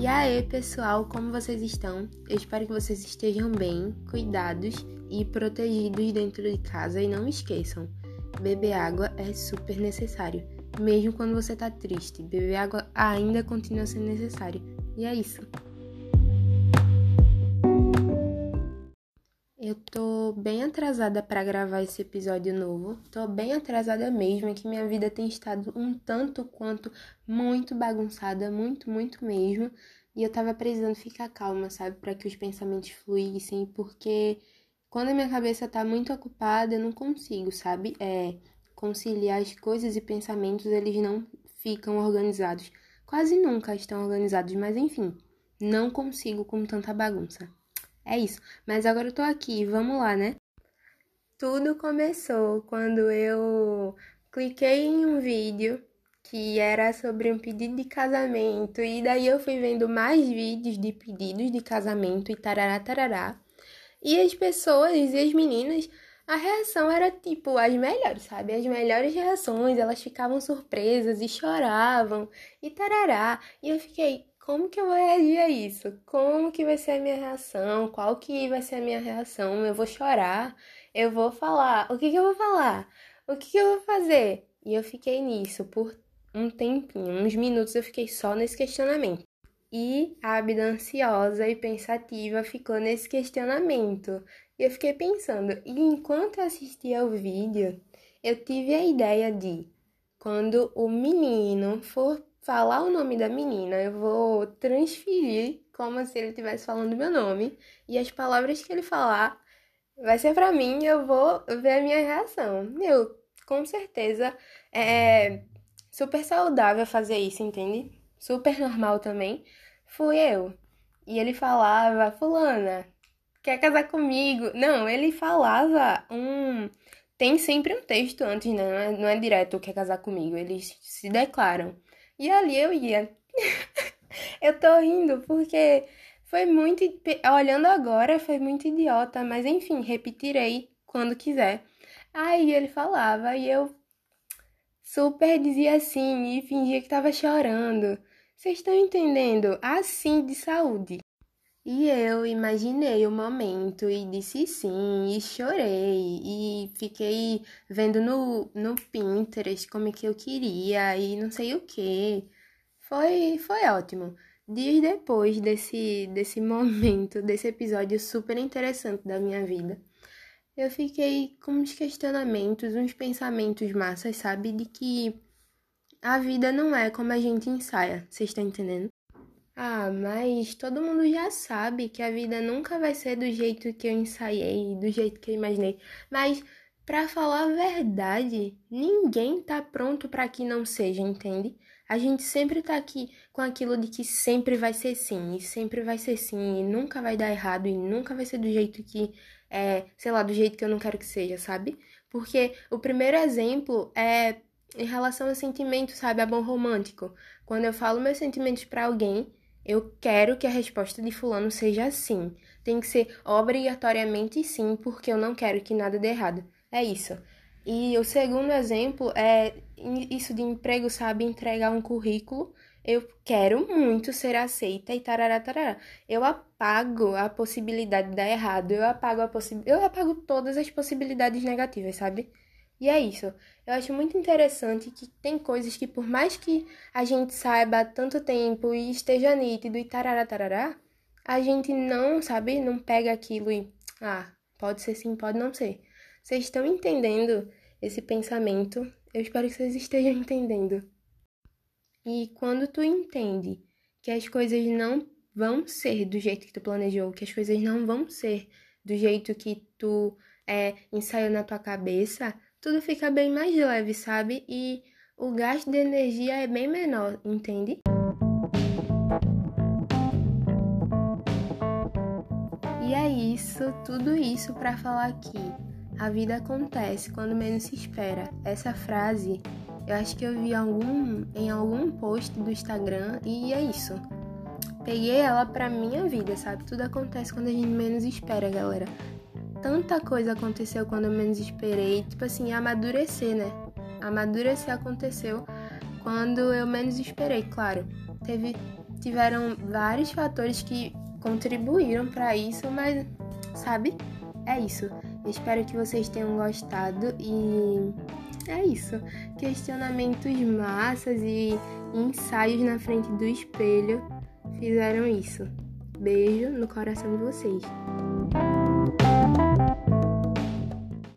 E aí, pessoal, como vocês estão? Eu espero que vocês estejam bem, cuidados e protegidos dentro de casa. E não esqueçam, beber água é super necessário. Mesmo quando você tá triste, beber água ainda continua sendo necessário. E é isso. Eu tô bem atrasada para gravar esse episódio novo. Tô bem atrasada mesmo, é que minha vida tem estado um tanto quanto muito bagunçada, muito, muito mesmo. E eu tava precisando ficar calma, sabe, para que os pensamentos fluíssem, porque quando a minha cabeça tá muito ocupada, eu não consigo, sabe? É conciliar as coisas e pensamentos, eles não ficam organizados. Quase nunca estão organizados, mas enfim, não consigo com tanta bagunça. É isso. Mas agora eu tô aqui, vamos lá, né? Tudo começou quando eu cliquei em um vídeo que era sobre um pedido de casamento e daí eu fui vendo mais vídeos de pedidos de casamento e tarará tarará. E as pessoas e as meninas, a reação era tipo as melhores, sabe? As melhores reações, elas ficavam surpresas e choravam e tarará. E eu fiquei, como que eu vou reagir a isso? Como que vai ser a minha reação? Qual que vai ser a minha reação? Eu vou chorar? Eu vou falar? O que que eu vou falar? O que que eu vou fazer? E eu fiquei nisso por um tempinho, uns minutos eu fiquei só nesse questionamento. E a Abida ansiosa e pensativa ficou nesse questionamento. E eu fiquei pensando, e enquanto eu assistia ao vídeo, eu tive a ideia de quando o menino for falar o nome da menina, eu vou transferir como se ele estivesse falando meu nome e as palavras que ele falar vai ser para mim, eu vou ver a minha reação. Meu, com certeza é super saudável fazer isso, entende? Super normal também. Fui eu. E ele falava, fulana, quer casar comigo? Não, ele falava um. Tem sempre um texto antes, né? Não é, não é direto quer casar comigo. Eles se declaram. E ali eu ia. eu tô rindo porque foi muito. Olhando agora, foi muito idiota, mas enfim, repetirei quando quiser. Aí ele falava e eu super dizia assim e fingia que tava chorando. Vocês estão entendendo? Assim de saúde. E eu imaginei o momento e disse sim, e chorei, e fiquei vendo no, no Pinterest como é que eu queria, e não sei o que. Foi, foi ótimo. Dias depois desse, desse momento, desse episódio super interessante da minha vida, eu fiquei com uns questionamentos, uns pensamentos massas, sabe? De que a vida não é como a gente ensaia, vocês estão entendendo? Ah, mas todo mundo já sabe que a vida nunca vai ser do jeito que eu ensaiei, do jeito que eu imaginei. Mas, para falar a verdade, ninguém tá pronto para que não seja, entende? A gente sempre tá aqui com aquilo de que sempre vai ser sim, e sempre vai ser sim, e nunca vai dar errado, e nunca vai ser do jeito que é, sei lá, do jeito que eu não quero que seja, sabe? Porque o primeiro exemplo é em relação a sentimento, sabe? A bom romântico. Quando eu falo meus sentimentos para alguém, eu quero que a resposta de fulano seja sim. Tem que ser obrigatoriamente sim, porque eu não quero que nada dê errado. É isso. E o segundo exemplo é isso de emprego, sabe? Entregar um currículo. Eu quero muito ser aceita e tarará, tarará. Eu apago a possibilidade de dar errado. Eu apago a possi eu apago todas as possibilidades negativas, sabe? E é isso. Eu acho muito interessante que tem coisas que, por mais que a gente saiba há tanto tempo e esteja nítido e tarará, tarará, a gente não, sabe, não pega aquilo e, ah, pode ser sim, pode não ser. Vocês estão entendendo esse pensamento? Eu espero que vocês estejam entendendo. E quando tu entende que as coisas não vão ser do jeito que tu planejou, que as coisas não vão ser do jeito que tu é, ensaiou na tua cabeça, tudo fica bem mais leve, sabe? E o gasto de energia é bem menor, entende? E é isso, tudo isso para falar que a vida acontece quando menos se espera. Essa frase eu acho que eu vi algum, em algum post do Instagram e é isso. Peguei ela pra minha vida, sabe? Tudo acontece quando a gente menos espera, galera tanta coisa aconteceu quando eu menos esperei. Tipo assim, amadurecer, né? Amadurecer aconteceu quando eu menos esperei, claro. Teve tiveram vários fatores que contribuíram para isso, mas sabe? É isso. Espero que vocês tenham gostado e é isso. Questionamentos massas e ensaios na frente do espelho fizeram isso. Beijo no coração de vocês.